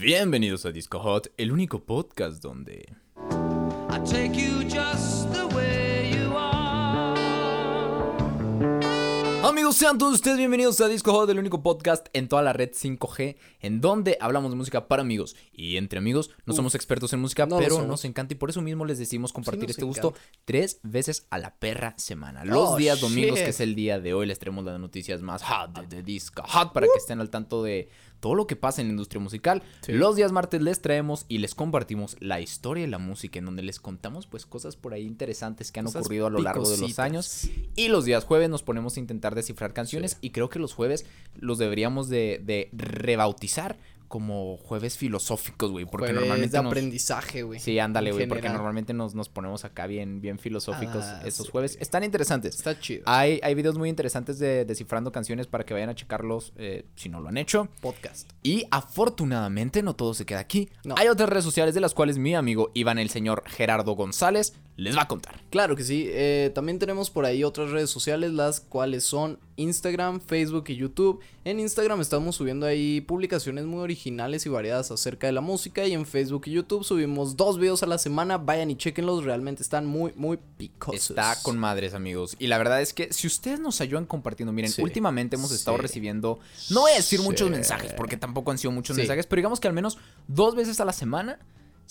Bienvenidos a Disco Hot, el único podcast donde... I take you just the way you are. Amigos, sean todos ustedes bienvenidos a Disco Hot, el único podcast en toda la red 5G, en donde hablamos de música para amigos. Y entre amigos, no somos expertos en música, no pero nos encanta y por eso mismo les decimos compartir este gusto encanta. tres veces a la perra semana. Los Oh, días domingos, shit. que es el día de hoy, les traemos las noticias más hot de, de Disco Hot para que estén al tanto de todo lo que pasa en la industria musical. Sí. Los días martes les traemos y les compartimos la historia de la música, en donde les contamos pues cosas por ahí interesantes que han ocurrido a lo largo de los años. Y los días jueves nos ponemos a intentar descifrar canciones y creo que los jueves los deberíamos de, de rebautizar como jueves filosóficos, güey, porque Jueves normalmente de nos- aprendizaje, güey. Sí, ándale, güey, porque normalmente nos, nos ponemos acá bien, bien filosóficos Ah, esos sí. jueves. Están interesantes. Está chido. Hay, hay videos muy interesantes de descifrando canciones para que vayan a checarlos eh, si no lo han hecho. Podcast. Y afortunadamente no todo se queda aquí. No. Hay otras redes sociales de las cuales mi amigo Iván el señor Gerardo González les va a contar. Claro que sí. eh, también tenemos por ahí otras redes sociales, las cuales son Instagram, Facebook y YouTube. En Instagram estamos subiendo ahí publicaciones muy originales y variadas acerca de la música. Y en Facebook y YouTube subimos dos videos a la semana. Vayan y chequenlos, realmente están muy, muy picosos. Está con madres, amigos. Y la verdad es que si ustedes nos ayudan compartiendo, miren, Sí. últimamente hemos estado recibiendo, no voy a decir Sí. muchos mensajes, porque tampoco han sido muchos mensajes, pero digamos que al menos dos veces a la semana,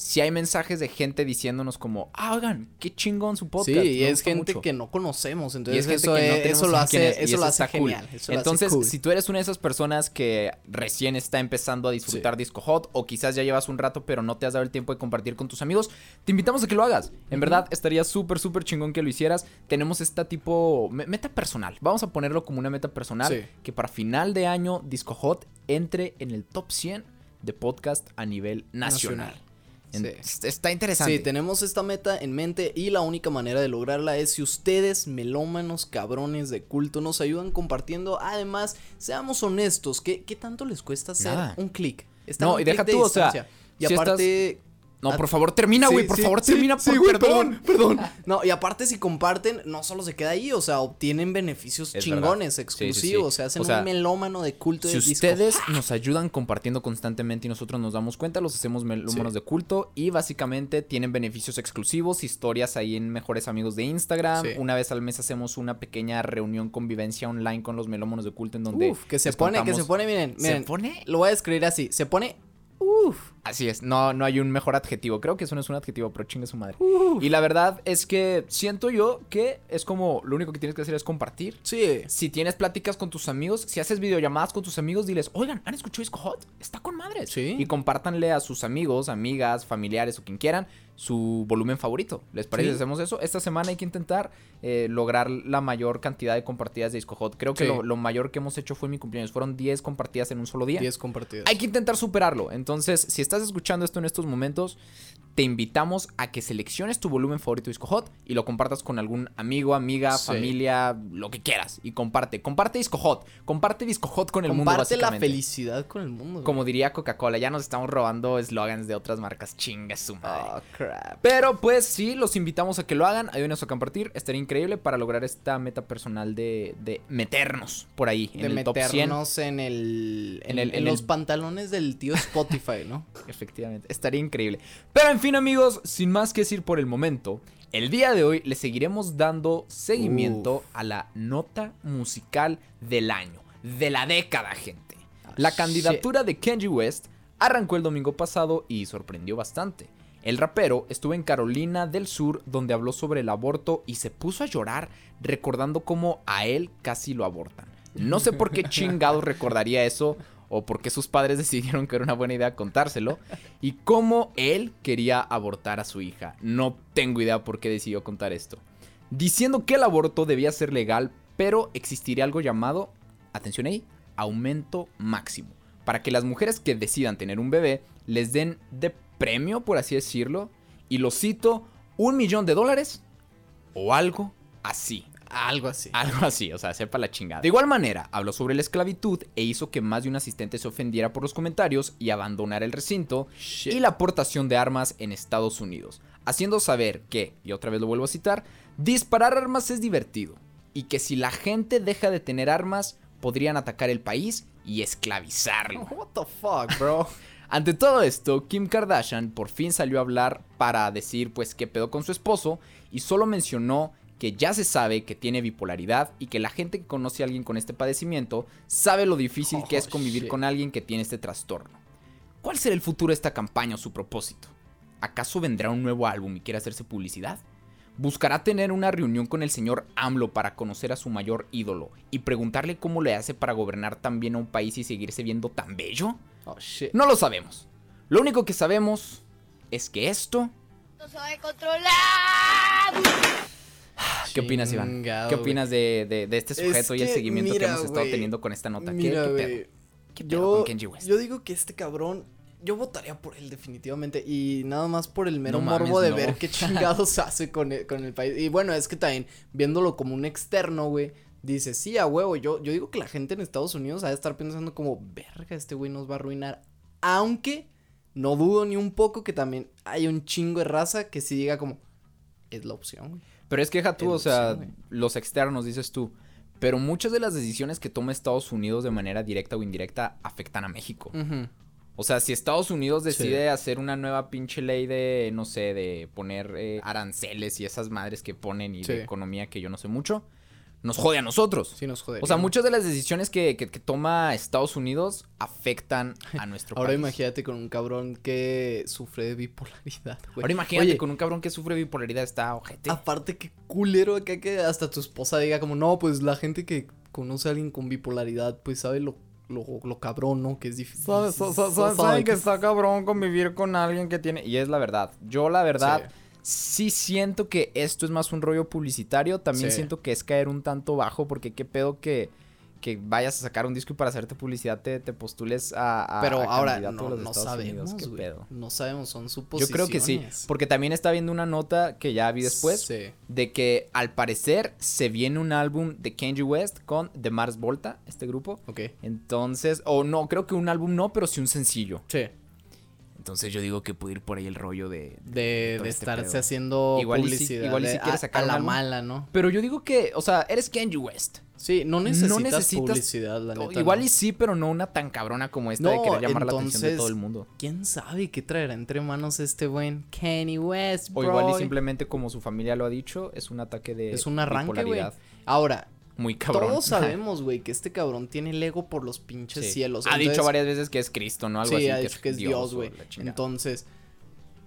si hay mensajes de gente diciéndonos como, ah, oigan, qué chingón su podcast. Sí, y es gente mucho". que no conocemos, entonces es eso, que no eso lo hace, es, eso lo hace cool. genial. eso lo hace Entonces, cool. si tú eres una de esas personas que recién está empezando a disfrutar Disco Hot o quizás ya llevas un rato pero no te has dado el tiempo de compartir con tus amigos, te invitamos a que lo hagas. En verdad, estaría súper, súper chingón que lo hicieras. Tenemos esta tipo me- meta personal. Vamos a ponerlo como una meta personal Sí. que para final de año Disco Hot entre en el top 100 de podcast a nivel nacional. Nacional. En- Sí. est- Está interesante. Sí, tenemos esta meta en mente y la única manera de lograrla es si ustedes, melómanos, cabrones de culto, nos ayudan compartiendo. Además, seamos honestos, ¿qué, qué tanto les cuesta hacer Nada. un clic? No, y deja tú, o sea, distancia. Y si aparte... No, Ah, por favor, termina, güey. sí, por sí, favor, sí, termina. sí, por güey, perdón. perdón. No, y aparte si comparten, no solo se queda ahí, o sea, obtienen beneficios Es chingones, verdad. Sí, sí, exclusivos, sí. se hacen O sea, un melómano de culto Si de disco. ustedes nos ayudan compartiendo constantemente y nosotros nos damos cuenta, los hacemos melómanos Sí. de culto y básicamente tienen beneficios exclusivos, historias ahí en Mejores Amigos de Instagram. Sí. Una vez al mes hacemos una pequeña reunión convivencia online con los melómanos de culto en donde Uf, que se pone, que se pone, miren, ¿Se miren, pone? lo voy a describir así, se pone, uf, Así es, no, no hay un mejor adjetivo. Creo que eso no es un adjetivo, pero chingue su madre. Y la verdad es que siento yo que es como lo único que tienes que hacer es compartir. sí, Si tienes pláticas con tus amigos, si haces videollamadas con tus amigos, diles, oigan, ¿han escuchado Disco Hot? Está con madres. Sí. Y compártanle a sus amigos, amigas, familiares o quien quieran su volumen favorito. ¿Les parece Sí. hacemos eso? Esta semana hay que intentar eh, lograr la mayor cantidad de compartidas de Disco Hot. Creo que Sí. lo, lo mayor que hemos hecho fue mi cumpleaños. Fueron 10 compartidas en un solo día. 10 compartidos. Hay que intentar superarlo. Entonces, si estás escuchando esto en estos momentos, te invitamos a que selecciones tu volumen favorito Disco Hot y lo compartas con algún amigo, amiga, Sí. familia, lo que quieras. Y comparte. Comparte Disco Hot. Comparte Disco Hot con el mundo, Comparte la felicidad con el mundo. güey. Como diría Coca-Cola, ya nos estamos robando eslogans de otras marcas. Chinga su madre. Oh, crap. Pero pues sí, los invitamos a que lo hagan, ayúdenos a compartir, estaría increíble para lograr esta meta personal de, de meternos por ahí, en de top 100. meternos en el En en, el- en en los el- pantalones del tío Spotify, ¿no? Efectivamente, estaría increíble. Pero en fin amigos, sin más que decir por el momento, el día de hoy le seguiremos dando seguimiento Uf. a la nota musical del año, de la década, gente. La Ah, candidatura de Kenji West arrancó el domingo pasado y sorprendió bastante. El rapero estuvo en Carolina del Sur donde habló sobre el aborto y se puso a llorar recordando cómo a él casi lo abortan. No sé por qué chingados recordaría eso o por qué sus padres decidieron que era una buena idea contárselo y cómo él quería abortar a su hija. No tengo idea por qué decidió contar esto. Diciendo que el aborto debía ser legal, pero existiría algo llamado, atención ahí, aumento máximo. Para que las mujeres que decidan tener un bebé les den de premio, por así decirlo, y lo cito, un millón de dólares o algo así. Algo así. Algo así, o sea, sepa la chingada. De igual manera, habló sobre la esclavitud e hizo que más de un asistente se ofendiera por los comentarios y abandonara el recinto Shit. y la aportación de armas en Estados Unidos, haciendo saber que, y otra vez lo vuelvo a citar, disparar armas es divertido y que si la gente deja de tener armas, podrían atacar el país y esclavizarlo. What the fuck, bro? Ante todo esto, Kim Kardashian por fin salió a hablar para decir pues qué pedo con su esposo y solo mencionó que ya se sabe que tiene bipolaridad y que la gente que conoce a alguien con este padecimiento sabe lo difícil que es Oh, convivir shit. con alguien que tiene este trastorno. ¿Cuál será el futuro de esta campaña o su propósito? ¿Acaso vendrá un nuevo álbum y quiere hacerse publicidad? ¿Buscará tener una reunión con el señor AMLO para conocer a su mayor ídolo y preguntarle cómo le hace para gobernar tan bien a un país y seguirse viendo tan bello? Oh, shit. No lo sabemos. Lo único que sabemos es que esto... No se va a controlar. ¿Qué opinas, Iván? ¿Qué opinas de, de- de este Es sujeto y el seguimiento mira, que hemos estado teniendo con esta nota? ¿Qué, Mira, qué pedo? ¿Qué pedo Yo, con Kenji West? yo digo que este cabrón, yo votaría por él definitivamente y nada más por el mero No mames, morbo de no. ver qué chingados hace con el, con el país. Y bueno, es que también viéndolo como un externo, güey, dice, sí, a huevo, yo, yo digo que la gente en Estados Unidos ha de estar pensando como, verga, este güey nos va a arruinar. Aunque no dudo ni un poco que también hay un chingo de raza que sí diga como, es la opción, güey. Pero es que deja tú, o sea, los externos, dices tú. Pero muchas de las decisiones que toma Estados Unidos de manera directa o indirecta afectan a México. O sea, si Estados Unidos Sí. decide hacer una nueva pinche ley de, no sé, de poner eh, aranceles y esas madres que ponen y Sí. de economía que yo no sé mucho, nos jode a nosotros. Sí nos jodería. O sea, muchas de las decisiones que, que- que toma Estados Unidos afectan a nuestro Ahora país. imagínate con un cabrón que sufre de bipolaridad, güey. Ahora imagínate Oye, con un cabrón que sufre bipolaridad está ojete. Aparte, qué culero acá que hasta tu esposa diga como, no, pues la gente que conoce a alguien con bipolaridad, pues sabe lo, lo, lo cabrón, ¿no? Que es difícil. Sabe- sa- sa- sa- saben que está cabrón convivir con alguien que tiene. Y es la verdad. Yo, la verdad, sí, siento que esto es más un rollo publicitario. También Sí. siento que es caer un tanto bajo. Porque qué pedo que, que vayas a sacar un disco y para hacerte publicidad te, te postules a, a- Pero a ahora no, los no sabemos. ¿Qué pedo? No sabemos, son Yo suposiciones. creo que sí. Porque también está viendo una nota que ya vi después. Sí. De que al parecer se viene un álbum de Kanye West con The Mars Volta, este grupo. Ok. Entonces, o no, creo que un álbum no, pero sí un sencillo. Sí. Entonces yo digo que puede ir por ahí el rollo de... De, este estarse pedo. haciendo Igual y publicidad. igual y de- sí quiere a- sacar a la mala, ¿no? Pero yo digo que, o sea, eres Kanye West. Sí, no necesitas, necesitas- publicidad, la neta. igual no. y sí, pero no una tan cabrona como esta de No, querer llamar la atención de todo el mundo. ¿Quién sabe qué traerá entre manos este buen Kanye West, O igual y simplemente como su familia lo ha dicho, es un ataque de Es un arranque, güey. Ahora, muy cabrón. todos sabemos, güey, que este cabrón tiene el ego por los pinches Sí. cielos. Ha dicho varias veces que es Cristo, ¿no? Algo sí, así. ha dicho que es Dios, güey. Entonces,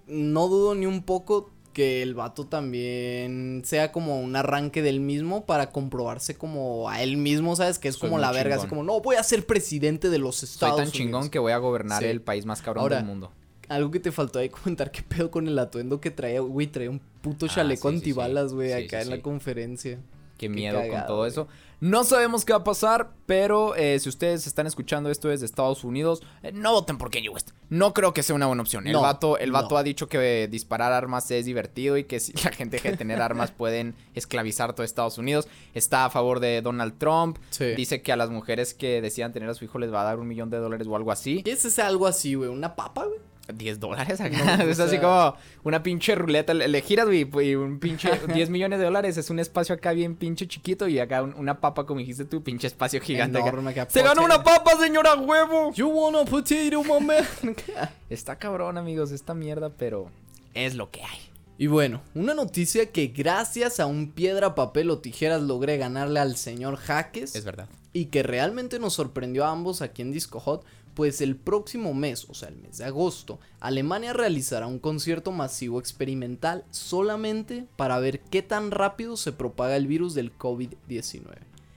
no dudo ni un poco que el vato también sea como un arranque del mismo para comprobarse como a él mismo, ¿sabes? Que es Soy como la verga, así chingón. como, no, voy a ser presidente de los Soy Estados tan Unidos. chingón que voy a gobernar Sí. el país más cabrón Ahora, del mundo. Algo que te faltó ahí comentar, qué pedo con el atuendo que traía, güey, traía un puto Ah, chaleco sí, sí, antibalas, güey, Sí, acá en la conferencia. Qué Qué miedo con todo güey. eso. No sabemos qué va a pasar, pero eh, si ustedes están escuchando esto desde Estados Unidos, eh, no voten por Kanye West. No creo que sea una buena opción. El No, vato, el vato no. ha dicho que disparar armas es divertido y que si la gente deja de tener armas pueden esclavizar todo Estados Unidos. Está a favor de Donald Trump. Sí. Dice que a las mujeres que decidan tener a su hijo les va a dar un millón de dólares o algo así. ¿Qué es ese algo así, güey? ¿Una papa, güey? 10 dólares acá. No, es así sea- como una pinche ruleta. Le, le giras, güey, y un pinche 10 millones de dólares. Es un espacio acá bien pinche chiquito. Y acá un- una papa, como dijiste tú, pinche espacio gigante. acá. Enorme acá. ¡Se ganó una papa, señora huevo! You want a potato, man? Está cabrón, amigos, esta mierda, pero es lo que hay. Y bueno, una noticia que gracias a un piedra, papel o tijeras logré ganarle al señor Jaques Es verdad. y que realmente nos sorprendió a ambos aquí en Disco Hot, pues el próximo mes, o sea el mes de agosto, Alemania realizará un concierto masivo experimental solamente para ver qué tan rápido se propaga el virus del COVID-19.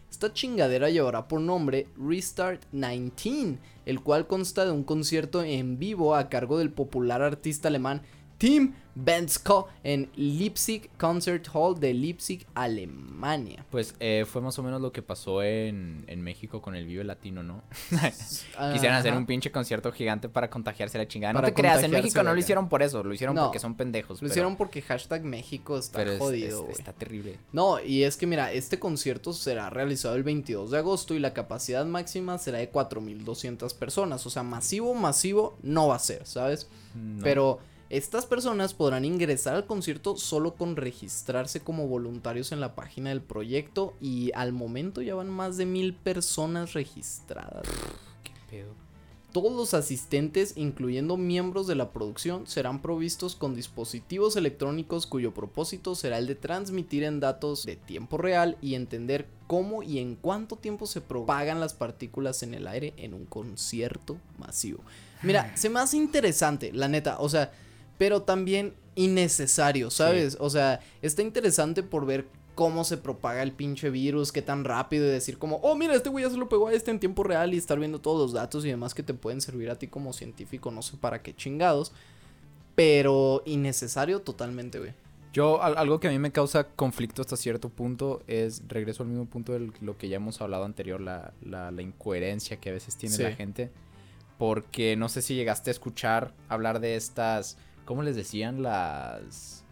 Esta chingadera llevará por nombre Restart 19, el cual consta de un concierto en vivo a cargo del popular artista alemán Tim Bensko en Leipzig Concert Hall de Leipzig, Alemania. Pues eh, fue más o menos lo que pasó en, en México con el Vive Latino, ¿no? Quisieran hacer un pinche concierto gigante para contagiarse la chingada. No te creas, en México no lo hicieron por eso, lo hicieron No. porque son pendejos. Lo pero- hicieron porque hashtag México está pero jodido, es- está terrible. No, y es que mira, este concierto será realizado el 22 de agosto y la capacidad máxima será de 4.200 personas. O sea, masivo, masivo no va a ser, ¿sabes? No. Pero estas personas podrán ingresar al concierto solo con registrarse como voluntarios en la página del proyecto y al momento ya van más de mil personas registradas. ¿Qué pedo? Todos los asistentes, incluyendo miembros de la producción, serán provistos con dispositivos electrónicos cuyo propósito será el de transmitir en datos de tiempo real y entender cómo y en cuánto tiempo se propagan las partículas en el aire en un concierto masivo. Mira, se me hace interesante, la neta, o sea, pero también innecesario, ¿sabes? O sea, está interesante por ver cómo se propaga el pinche virus, qué tan rápido y decir como, oh, mira, este güey ya se lo pegó a este en tiempo real y estar viendo todos los datos y demás que te pueden servir a ti como científico, no sé para qué chingados, pero innecesario totalmente, güey. Yo, al- algo que a mí me causa conflicto hasta cierto punto es, regreso al mismo punto de lo que ya hemos hablado anterior, la, la- la incoherencia que a veces tiene Sí. la gente. Porque no sé si llegaste a escuchar hablar de estas, ¿cómo les decían? Las...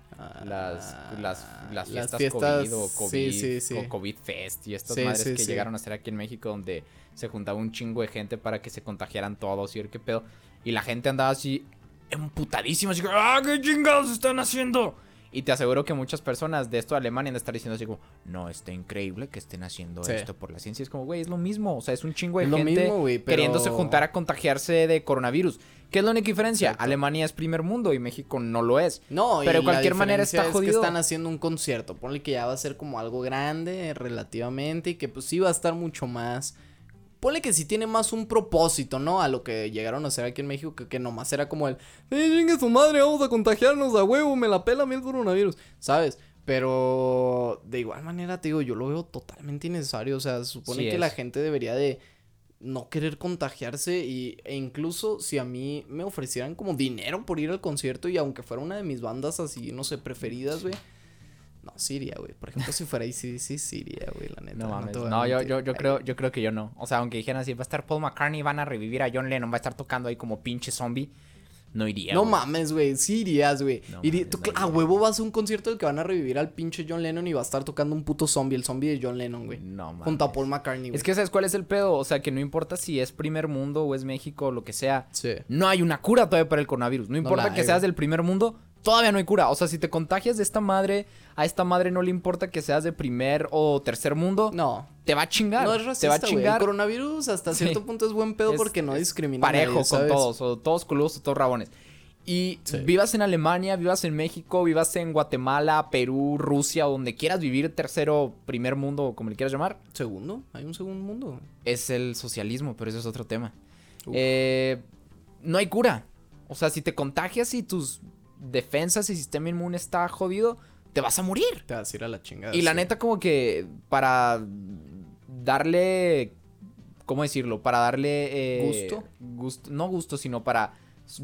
Las, las, las fiestas, COVID o COVID, Ah, sí, sí, sí. o COVID Fest y estas madres que llegaron a hacer aquí en México donde se juntaba un chingo de gente para que se contagiaran todos y ver qué pedo. Y la gente andaba así emputadísima, así que, ¡ah, qué chingados están haciendo! Y te aseguro que muchas personas de esto de Alemania han de estar diciendo así como, no, está increíble que estén haciendo Sí. esto por la ciencia. Es como, güey, es lo mismo. O sea, es un chingo de Es gente mismo, güey, pero- queriéndose juntar a contagiarse de coronavirus. ¿Qué es la única diferencia? Exacto. Alemania es primer mundo y México no lo es. No, y Pero de la cualquier manera diferencia está es jodido. que están haciendo un concierto. Ponle que ya va a ser como algo grande relativamente y que pues sí va a estar mucho más. Ponle que sí tiene más un propósito, ¿no? A lo que llegaron a hacer aquí en México, que, que nomás era como el, ¡eh, su madre, vamos a contagiarnos a huevo, me la pela a mí el coronavirus! ¿Sabes? Pero de igual manera, te digo, yo lo veo totalmente innecesario. O sea, se supone Sí que es. la gente debería de no querer contagiarse y, e incluso si a mí me ofrecieran como dinero por ir al concierto y aunque fuera una de mis bandas así, no sé, preferidas, güey. No, sí iría, güey. Por ejemplo, si fuera sí, sí iría, güey, la neta. No mames. a No, yo, yo, yo creo, yo creo que yo no. O sea, aunque dijeran así, va a estar Paul McCartney, van a revivir a John Lennon, va a estar tocando ahí como pinche zombie. No iría. No mamas, güey, sí irías, güey. No mames, no a huevo vas a un concierto del que van a revivir al pinche John Lennon y va a estar tocando un puto zombie, el zombie de John Lennon, güey. No mames. Junto a Paul McCartney, güey. Es que sabes cuál es el pedo, o sea, que no importa si es primer mundo o es México o lo que sea, Sí. no hay una cura todavía para el coronavirus. No importa que seas del primer mundo, todavía no hay cura. O sea, si te contagias de esta madre, a esta madre no le importa que seas de primer o tercer mundo, No. te va a chingar. No es te va racista, a güey. El chingar coronavirus hasta Sí. cierto punto es buen pedo Es- porque no discrimina a parejo nadie, con todos, o todos coludos o todos rabones. Y Sí. vivas en Alemania, vivas en México, vivas en Guatemala, Perú, Rusia, donde quieras vivir, tercero, primer mundo, como le quieras llamar, Segundo, hay un segundo mundo. es el socialismo, pero eso es otro tema. Eh, no hay cura. O sea, si te contagias y tus defensas y sistema inmune está jodido, te vas a morir. Te vas a ir a la chingada. Y la sí. neta, como que para darle. ¿Cómo decirlo? Para darle. eh, ¿Gusto? gusto. No gusto, sino para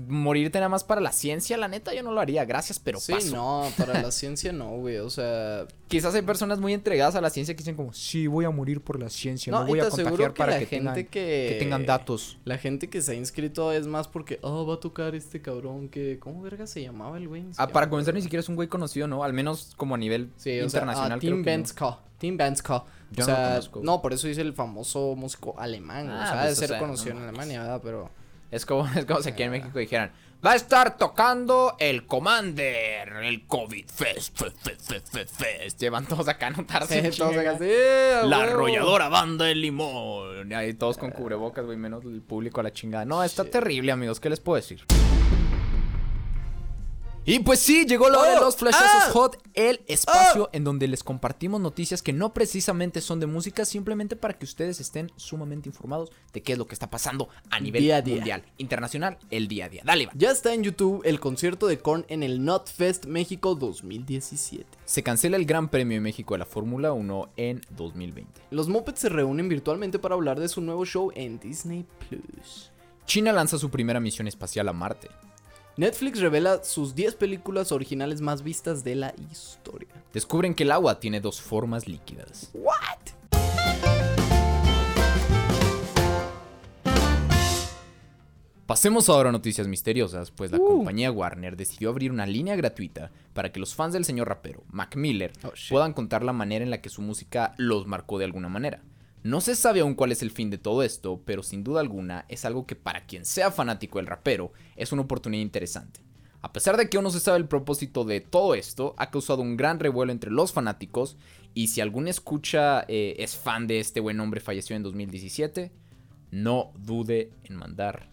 morirte nada más para la ciencia, la neta, yo no lo haría. Gracias, pero Sí, paso. no, para la ciencia no, güey. O sea, Quizás hay personas muy entregadas a la ciencia que dicen como, sí, voy a morir por la ciencia, no, voy a contagiar que para la que, gente tengan, que... que tengan datos. La gente que se ha inscrito es más porque, oh, va a tocar este cabrón que... ¿Cómo verga se llamaba el güey? Ah, para me comenzar, ni siquiera es un güey conocido, ¿no? Al menos como a nivel Sí, o sea, internacional. ah, creo Tim que no. Bensko. Tim Bensko. Yo o sea, no, por eso dice el famoso músico alemán. Ah, o sea, pues, de o ser sea, conocido no en. Alemania, ¿verdad? Pero... Es como, es como si aquí en México dijeran, va a estar tocando el Commander, el COVID Fest, Fest, Fest, Fest, Fest, Fest. Llevan todos acá a anotarse. Sí, todos acá, sí, La huevo. arrolladora banda de limón. Y ahí todos con cubrebocas, güey, menos el público a la chingada. No, está terrible, amigos. ¿Qué les puedo decir? Y pues sí, llegó lo de Oh, los flashazos ah. hot, el espacio en donde les compartimos noticias que no precisamente son de música, simplemente para que ustedes estén sumamente informados de qué es lo que está pasando a nivel Día a día. mundial, internacional, el día a día. Dale. Ya está en YouTube el concierto de Korn en el Notfest México 2017. Se cancela el Gran Premio de México de la Fórmula 1 en 2020. Los Muppets se reúnen virtualmente para hablar de su nuevo show en Disney Plus. China lanza su primera misión espacial a Marte. Netflix revela sus 10 películas originales más vistas de la historia. Descubren que el agua tiene dos formas líquidas. ¿What? Pasemos ahora a noticias misteriosas, pues la Uh. compañía Warner decidió abrir una línea gratuita para que los fans del señor rapero, Mac Miller, Oh, puedan contar la manera en la que su música los marcó de alguna manera. No se sabe aún cuál es el fin de todo esto, pero sin duda alguna es algo que para quien sea fanático del rapero es una oportunidad interesante. A pesar de que aún no se sabe el propósito de todo esto, ha causado un gran revuelo entre los fanáticos y si algún escucha eh, es fan de este buen hombre falleció en 2017, no dude en mandar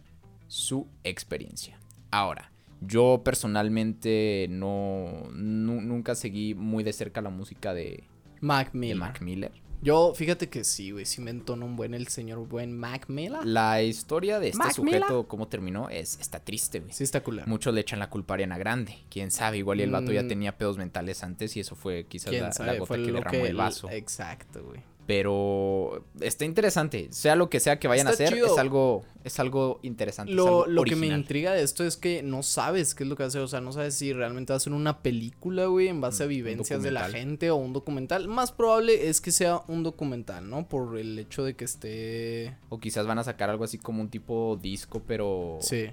su experiencia. Ahora, yo personalmente no, nu- nunca seguí muy de cerca la música de, Mac de Miller. Mac Miller. Yo, fíjate que sí, güey, sí me entona un buen el señor buen Mac Miller. La historia de este Mac sujeto, Miller. cómo terminó, es, está triste, güey. Sí está culero. Muchos le echan la culpa a Ariana Grande. Quién sabe, igual y el vato ya Mm. tenía pedos mentales antes y eso fue quizás ¿Quién la, gota Fue que derramó el el- vaso. Exacto, güey. Pero está interesante. Sea lo que sea que vayan a hacer, chido. es algo, es algo interesante. es Lo, algo lo que me intriga de esto es que no sabes qué es lo que va a hacer. O sea, no sabes si realmente va a ser una película, güey, en base a Mm, vivencias de la gente o un documental. Más probable es que sea un documental, ¿no? Por el hecho de que esté. O quizás van a sacar algo así como un tipo disco, pero. Sí.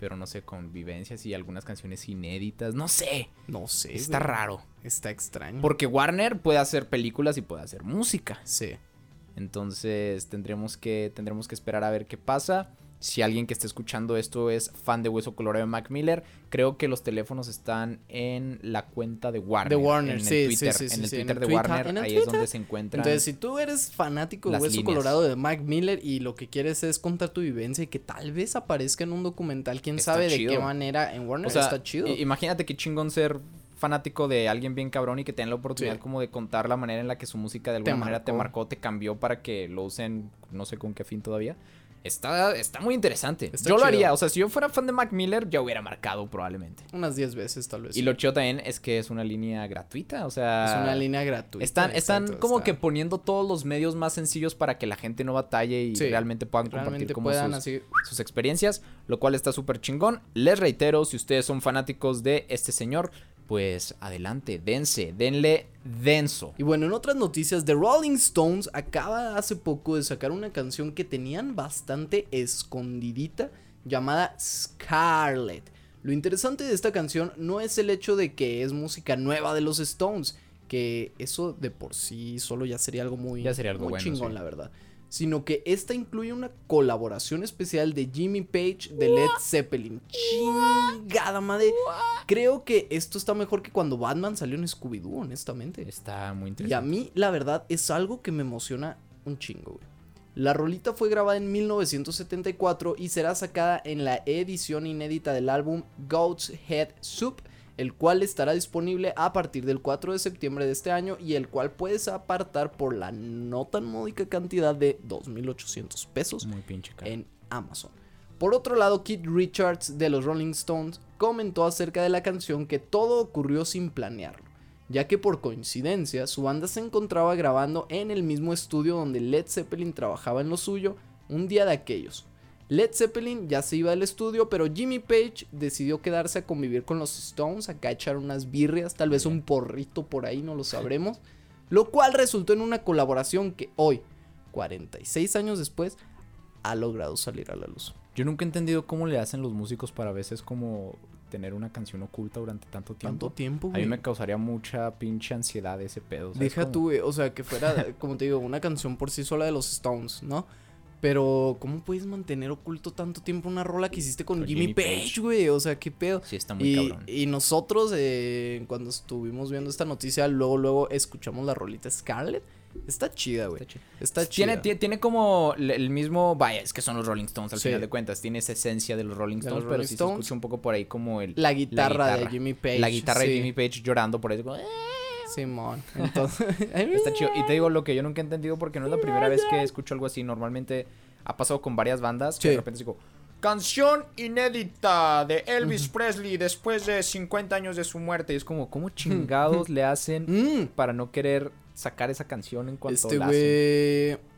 Pero no sé, con vivencias y algunas canciones inéditas. No sé. No sé. Está güey. raro. Está extraño. Porque Warner puede hacer películas y puede hacer música. Sí. Entonces tendremos que, tendremos que esperar a ver qué pasa. Si alguien que esté escuchando esto es fan de Hueso Colorado de Mac Miller, creo que los teléfonos están en la cuenta de Warner. De Warner, en el sí, Twitter, sí, sí, En el en Twitter de Twitter, Warner, ahí es donde se encuentran. Entonces, si tú eres fanático de Hueso líneas. Colorado de Mac Miller y lo que quieres es contar tu vivencia y que tal vez aparezca en un documental, quién Está sabe de qué manera en Warner o sea, está chido. imagínate qué chingón ser fanático de alguien bien cabrón y que tenga la oportunidad Sí. como de contar la manera en la que su música de alguna Te manera te marcó, te cambió para que lo usen, no sé con qué fin todavía. Está, está muy interesante. Está yo lo haría, o sea, si yo fuera fan de Mac Miller, ya hubiera marcado probablemente. Unas 10 veces tal vez. Y lo chido también es que es una línea gratuita, o sea... es una línea gratuita. Están, están exacto, como está- que poniendo todos los medios más sencillos para que la gente no batalle y Sí, realmente puedan compartir como puedan sus, así sus experiencias, lo cual está súper chingón. Les reitero, si ustedes son fanáticos de este señor, pues adelante, dense, denle denso. Y bueno, en otras noticias, The Rolling Stones acaba hace poco de sacar una canción que tenían bastante escondidita llamada Scarlet. Lo interesante de esta canción no es el hecho de que es música nueva de los Stones, que eso de por sí solo ya sería algo muy, Ya sería algo muy bueno, chingón, sí. la verdad. Sino que esta incluye una colaboración especial de Jimmy Page de Led Zeppelin. Chingada madre. Creo que esto está mejor que cuando Batman salió en Scooby-Doo, honestamente. Está muy Y a interesante. mí, la verdad, es algo que me emociona un chingo, güey. La rolita fue grabada en 1974 y será sacada en la edición inédita del álbum Goat's Head Soup, el cual estará disponible a partir del 4 de septiembre de este año y el cual puedes apartar por la no tan módica cantidad de 2.800 pesos Muy pinche caro. en Amazon. Por otro lado, Keith Richards de los Rolling Stones comentó acerca de la canción que todo ocurrió sin planearlo, ya que por coincidencia su banda se encontraba grabando en el mismo estudio donde Led Zeppelin trabajaba en lo suyo un día de aquellos. Led Zeppelin ya se iba del estudio, pero Jimmy Page decidió quedarse a convivir con los Stones, acá a echar unas birrias, tal vez un porrito por ahí, no lo sabremos. Lo cual resultó en una colaboración que hoy, 46 años después, ha logrado salir a la luz. Yo nunca he entendido cómo le hacen los músicos para a veces como tener una canción oculta durante tanto tiempo. Tanto tiempo, A mí me causaría mucha pinche ansiedad ese pedo. ¿sabes Deja tú, güey, o sea, que fuera, como te digo, una canción por sí sola de los Stones, ¿no? Pero, ¿cómo puedes mantener oculto tanto tiempo una rola que hiciste con, Con Jimmy, Jimmy Page, güey? O sea, qué pedo. Sí, está muy Y, cabrón. y nosotros, eh, cuando estuvimos viendo esta noticia, luego, luego escuchamos la rolita Scarlett. Está chida, güey. Está chido. Está chida. Tiene, tiene, tiene como el- mismo. Vaya, es que son los Rolling Stones al Sí. final de cuentas. Tiene esa esencia de los Rolling Stones, los pero Rolling sí Stones. se escucha un poco por ahí como el. La guitarra, de guitarra. Jimmy Page. la guitarra sí. de Jimmy Page llorando por ahí. como, "Eh". Simón. Entonces, Está chido. Y te digo lo que yo nunca he entendido porque no es la primera vez que escucho algo así. Normalmente ha pasado con varias bandas que Sí. de repente digo. Canción inédita de Elvis Presley después de 50 años de su muerte. Y es como, ¿cómo chingados le hacen Mm, para no querer sacar esa canción en cuanto este la hacen?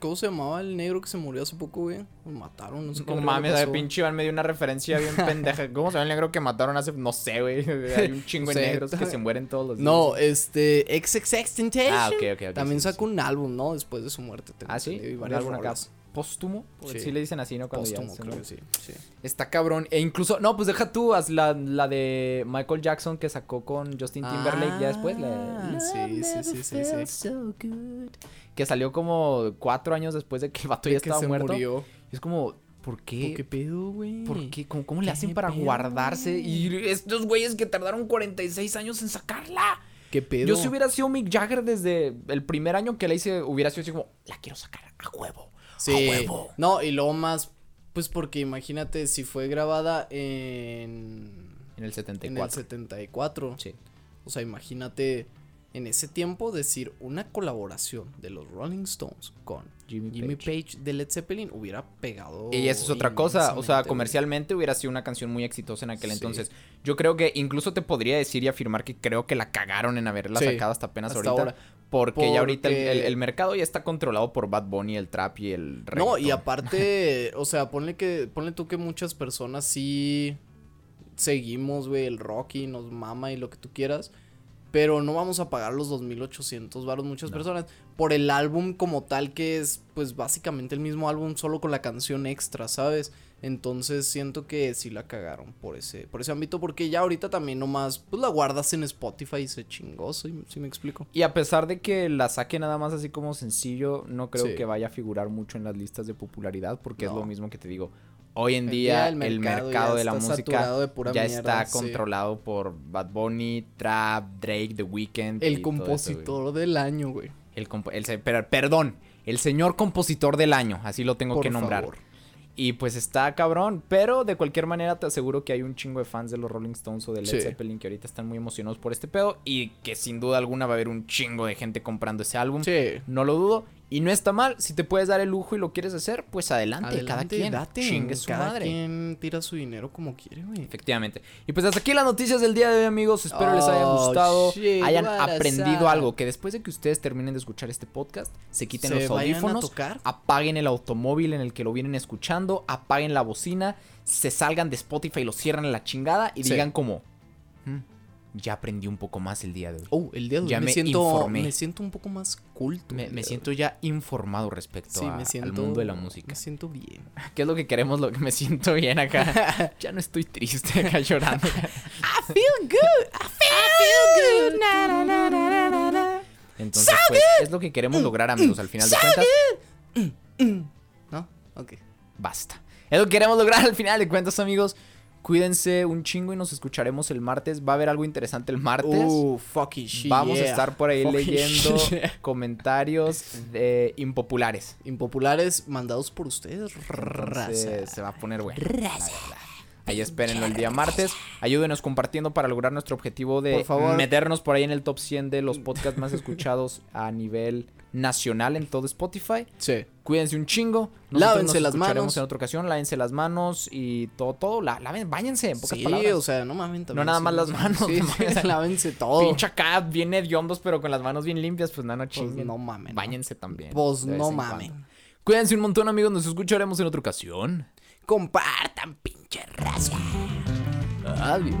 ¿Cómo se llamaba el negro que se murió hace poco, güey? Lo mataron, no sé qué. No mames, pasó. pinche Iván me dio una referencia bien pendeja. ¿Cómo se llama el negro que mataron hace.? No sé, güey. Hay un chingo de negros que se mueren todos los días. No, este. XXX. Ah, ok, ok, También sacó un álbum, ¿no? Después de su muerte. Ah, sí. Y ¿Un varias acá. Póstumo. Sí. Sí. le dicen así, ¿no? Cuando ya Póstumo, creo que sí. sí. Está cabrón. E incluso, no, pues deja tú, haz la, la de Michael Jackson que sacó con Justin Timberlake ya después. La, Ah, sí, sí, sí, sí, sí. So. Que salió como cuatro años después de que el vato ya estaba muerto. murió. Y es como, ¿por qué? ¿Qué pedo, güey? ¿Por qué? ¿Cómo, cómo le ¿Qué hacen para pedo, guardarse? Y estos güeyes que tardaron 46 años en sacarla. ¿Qué pedo? Yo si hubiera sido Mick Jagger desde el primer año que la hice, hubiera sido así como, la quiero sacar a huevo. Sí. A huevo. No, y luego más Pues porque imagínate si fue grabada en En el en el 74. 74. Sí. O sea, imagínate en ese tiempo decir una colaboración de los Rolling Stones con Jimmy Jimmy, Page. Page. de Led Zeppelin hubiera pegado. Y esa es otra cosa, o sea, comercialmente hubiera sido una canción muy exitosa en aquel Sí. entonces. Yo creo que incluso te podría decir y afirmar que creo que la cagaron en haberla Sí, sacado hasta apenas hasta ahorita. ahora. Porque, ya ahorita el, Porque- el- el mercado ya está controlado por Bad Bunny, el trap y el güey. No, y aparte, o sea, ponle que ponle tú que muchas personas sí seguimos, güey, el rock y nos mama y lo que tú quieras. Pero no vamos a pagar los 2800 varos muchas No. personas por el álbum como tal que es pues básicamente el mismo álbum solo con la canción extra, ¿sabes? Entonces siento que sí la cagaron por ese por ese ámbito porque ya ahorita también nomás pues la guardas en Spotify y se chingó, ¿sí, sí me explico? Y a pesar de que la saque nada más así como sencillo, no creo Sí. que vaya a figurar mucho en las listas de popularidad porque es lo mismo que te digo. Hoy en El día el mercado, de la música de ya mierda, está sí. controlado por Bad Bunny, Trap, Drake, The Weeknd. y El eso, compositor del año, güey. El, el perdón, el señor compositor del año, así lo tengo Por que nombrar. favor. Y pues está cabrón, pero de cualquier manera te aseguro que hay un chingo de fans de los Rolling Stones o de Led Sí. Zeppelin que ahorita están muy emocionados por este pedo y que sin duda alguna va a haber un chingo de gente comprando ese álbum. Sí. No lo dudo. Y no está mal, si te puedes dar el lujo y lo quieres hacer, pues adelante, cada quien. date. Chingue su cada madre. quien tira su dinero como quiere, güey. Efectivamente. Y pues hasta aquí las noticias del día de hoy, amigos. Espero les haya Oh, gustado, shit, hayan aprendido algo. Que después de que ustedes terminen de escuchar este podcast, se quiten Se los audífonos, tocar. apaguen el automóvil en el que lo vienen escuchando, apaguen la bocina, se salgan de Spotify y lo cierran a la chingada y Sí. digan como, "Hmm, ya aprendí un poco más el día de hoy. Oh, el día de hoy Ya me, me siento informé. me siento un poco más culto. Me, siento ya informado respecto hoy. sí, a- me siento al mundo de la música. Me siento bien. ¿Qué es lo que queremos? Lo que me siento bien acá. ya no estoy triste acá llorando. I feel good. I feel, good. Na, na, na, na, na, na. Entonces, pues, es lo que queremos lograr, amigos. Al final de cuentas, ¿No? Ok. basta. Es lo que queremos lograr al final de cuentas, amigos. Cuídense un chingo y nos escucharemos el martes. Va a haber algo interesante el martes. Uh, fucking shit. Vamos a estar por ahí leyendo comentarios de impopulares. Impopulares mandados por ustedes, raza. Se va a poner bueno. Ahí espérenlo el día martes. Ayúdenos compartiendo para lograr nuestro objetivo de Por favor. meternos por ahí en el top 100 de los podcasts más escuchados a nivel nacional en todo Spotify. Sí. Cuídense un chingo. Lávense nos las escucharemos manos. en otra ocasión. Lávense las manos y todo, todo. La, laven, váyanse, en pocas Sí, palabras. o sea, no mamen también. nada sí, más las manos, Sí, no sí, mames. lávense todo. Pinche acá, bien hediondos, pero con las manos bien limpias. Pues nada, no chinguen. no mamen, ¿no? Váyanse también. Pues no en mamen. cuando. Cuídense un montón, amigos. Nos escucharemos en otra ocasión. Compartan, pinche raza. Adiós.